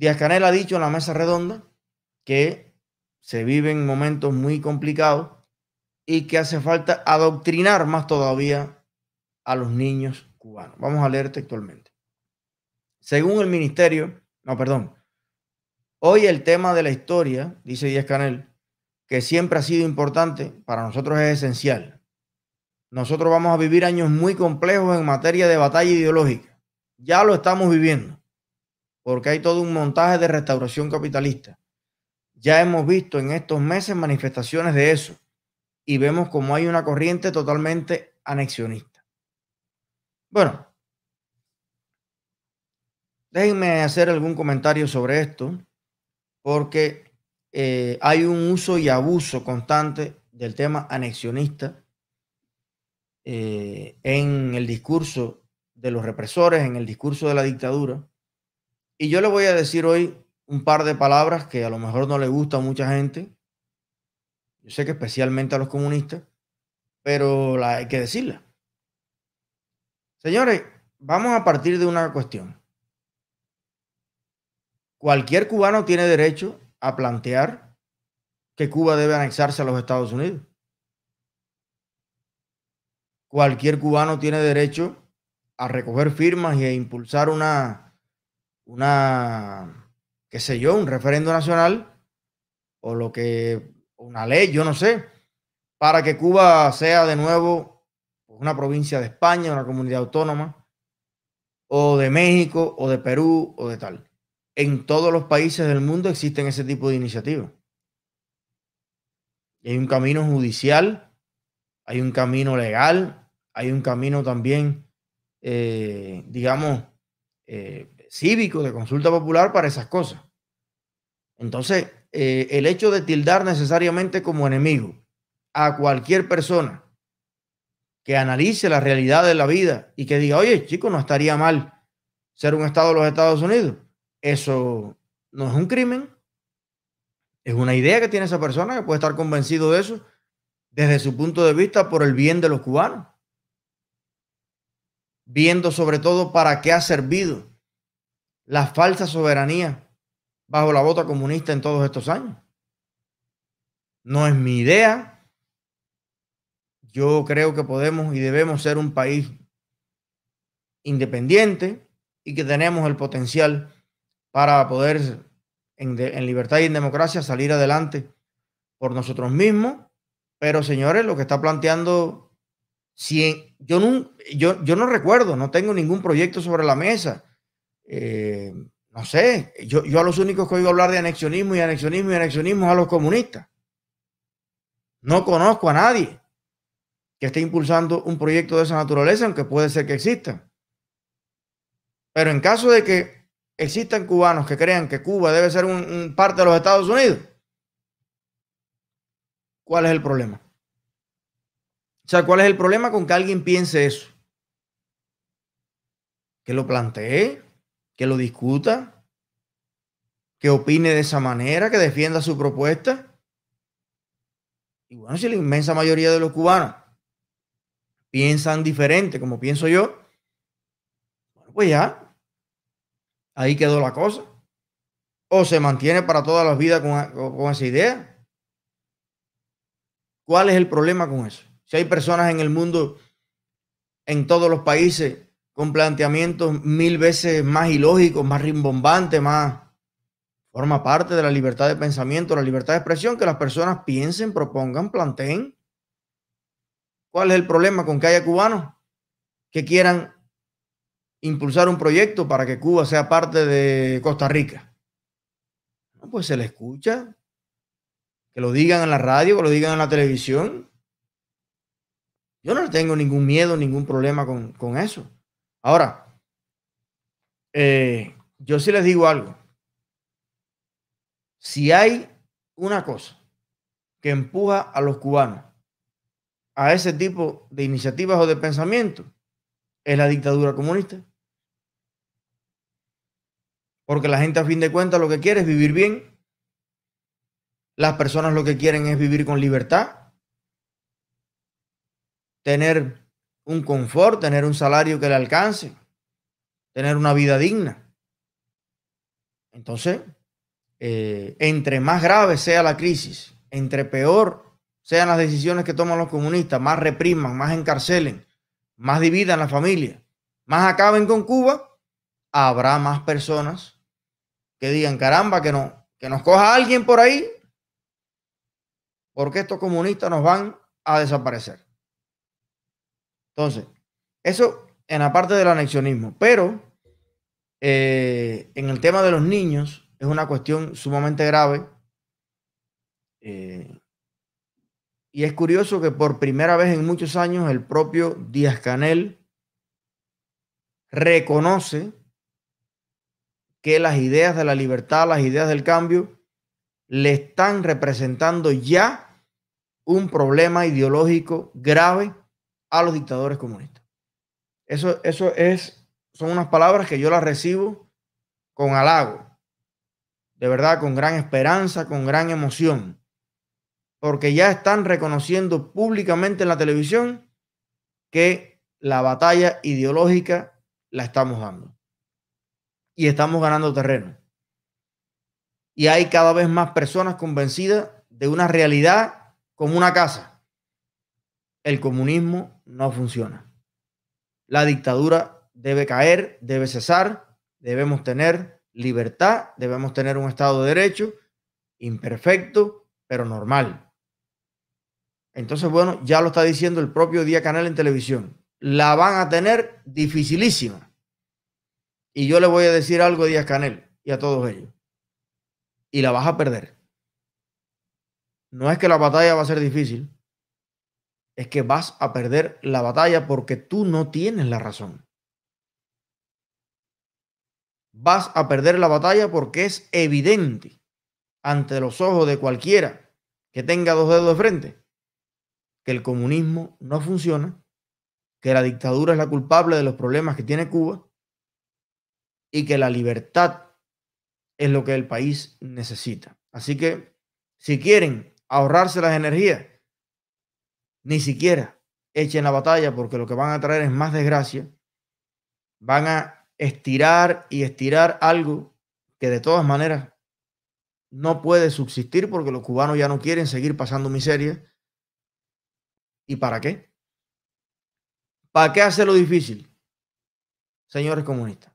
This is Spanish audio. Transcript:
Díaz Canel ha dicho en la mesa redonda que se viven momentos muy complicados y que hace falta adoctrinar más todavía a los niños cubanos. Vamos a leer textualmente. Según el ministerio, no, perdón, hoy el tema de la historia, dice Díaz Canel, que siempre ha sido importante, para nosotros es esencial. Nosotros vamos a vivir años muy complejos en materia de batalla ideológica. Ya lo estamos viviendo, porque hay todo un montaje de restauración capitalista. Ya hemos visto en estos meses manifestaciones de eso y vemos como hay una corriente totalmente anexionista. Bueno, déjenme hacer algún comentario sobre esto, porque eh, hay un uso y abuso constante del tema anexionista eh, en el discurso de los represores, en el discurso de la dictadura. Y yo le voy a decir hoy un par de palabras que a lo mejor no le gusta a mucha gente. Yo sé que especialmente a los comunistas, pero la, hay que decirla. Señores, vamos a partir de una cuestión. Cualquier cubano tiene derecho a plantear que Cuba debe anexarse a los Estados Unidos. Cualquier cubano tiene derecho a recoger firmas y a impulsar una, una, qué sé yo, un referendo nacional o lo que, una ley, yo no sé, para que Cuba sea de nuevo una provincia de España, una comunidad autónoma, o de México, o de Perú, o de tal en todos los países del mundo existen ese tipo de iniciativas. Hay un camino judicial, hay un camino legal, hay un camino también, eh, digamos, eh, cívico de consulta popular para esas cosas. Entonces, eh, el hecho de tildar necesariamente como enemigo a cualquier persona que analice la realidad de la vida y que diga, oye, chico, no estaría mal ser un Estado de los Estados Unidos eso no es un crimen, es una idea que tiene esa persona que puede estar convencido de eso desde su punto de vista por el bien de los cubanos, viendo sobre todo para qué ha servido la falsa soberanía bajo la bota comunista en todos estos años. No es mi idea. Yo creo que podemos y debemos ser un país independiente y que tenemos el potencial para poder en, libertad y en democracia salir adelante por nosotros mismos. Pero señores, lo que está planteando, si yo, yo, yo no recuerdo, no tengo ningún proyecto sobre la mesa. Eh, no sé, yo, a los únicos que oigo hablar de anexionismo y anexionismo y anexionismo es a los comunistas. No conozco a nadie que esté impulsando un proyecto de esa naturaleza, aunque puede ser que exista. Pero en caso de que existen cubanos que crean que Cuba debe ser un, parte de los Estados Unidos, ¿cuál es el problema? O sea, ¿cuál es el problema con que alguien piense eso? Que lo plantee, que lo discuta, que opine de esa manera, que defienda su propuesta. Y bueno, si la inmensa mayoría de los cubanos piensan diferente como pienso yo, bueno, pues ya, ahí quedó la cosa. O se mantiene para toda la vida con, esa idea. ¿Cuál es el problema con eso? Si hay personas en el mundo, en todos los países, con planteamientos mil veces más ilógicos, más rimbombantes, más... Forma parte de la libertad de pensamiento, la libertad de expresión, que las personas piensen, propongan, planteen. ¿Cuál es el problema con que haya cubanos que quieran impulsar un proyecto para que Cuba sea parte de Costa Rica. pues se le escucha, que lo digan en la radio, que lo digan en la televisión. Yo no tengo ningún miedo, ningún problema con, eso. Ahora, eh, yo sí les digo algo. Si hay una cosa que empuja a los cubanos a ese tipo de iniciativas o de pensamiento, es la dictadura comunista. Porque la gente a fin de cuentas lo que quiere es vivir bien. Las personas lo que quieren es vivir con libertad. Tener un confort, tener un salario que le alcance. Tener una vida digna. Entonces, eh, entre más grave sea la crisis, entre peor sean las decisiones que toman los comunistas, más repriman, más encarcelen, más dividan la familia, más acaben con Cuba, habrá más personas que digan, caramba, que, no, que nos coja alguien por ahí, porque estos comunistas nos van a desaparecer. Entonces, eso en la parte del anexionismo, pero eh, en el tema de los niños es una cuestión sumamente grave. Eh, y es curioso que por primera vez en muchos años el propio Díaz Canel reconoce que las ideas de la libertad, las ideas del cambio, le están representando ya un problema ideológico grave a los dictadores comunistas. Eso, eso es, son unas palabras que yo las recibo con halago, de verdad, con gran esperanza, con gran emoción porque ya están reconociendo públicamente en la televisión que la batalla ideológica la estamos dando. Y estamos ganando terreno. Y hay cada vez más personas convencidas de una realidad como una casa. El comunismo no funciona. La dictadura debe caer, debe cesar, debemos tener libertad, debemos tener un Estado de Derecho imperfecto, pero normal. Entonces, bueno, ya lo está diciendo el propio Día Canal en televisión. La van a tener dificilísima. Y yo le voy a decir algo a Díaz Canel y a todos ellos. Y la vas a perder. No es que la batalla va a ser difícil, es que vas a perder la batalla porque tú no tienes la razón. Vas a perder la batalla porque es evidente ante los ojos de cualquiera que tenga dos dedos de frente que el comunismo no funciona, que la dictadura es la culpable de los problemas que tiene Cuba y que la libertad es lo que el país necesita. Así que si quieren ahorrarse las energías, ni siquiera echen la batalla porque lo que van a traer es más desgracia. Van a estirar y estirar algo que de todas maneras no puede subsistir porque los cubanos ya no quieren seguir pasando miseria ¿Y para qué? ¿Para qué hacerlo difícil? Señores comunistas.